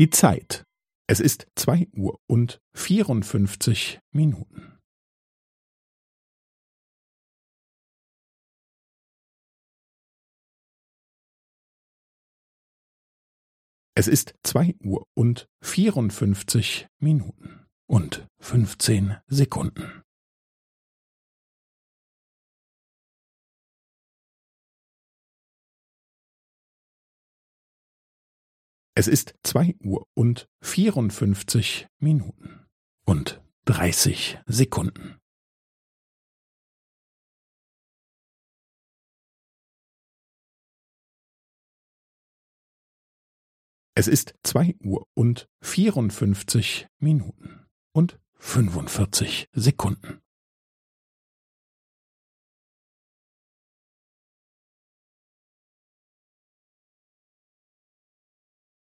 Die Zeit. Es ist zwei Uhr und vierundfünfzig Minuten. Es ist zwei Uhr und vierundfünfzig Minuten und fünfzehn Sekunden. Es ist zwei Uhr und vierundfünfzig Minuten und dreißig Sekunden. Es ist zwei Uhr und vierundfünfzig Minuten und fünfundvierzig Sekunden.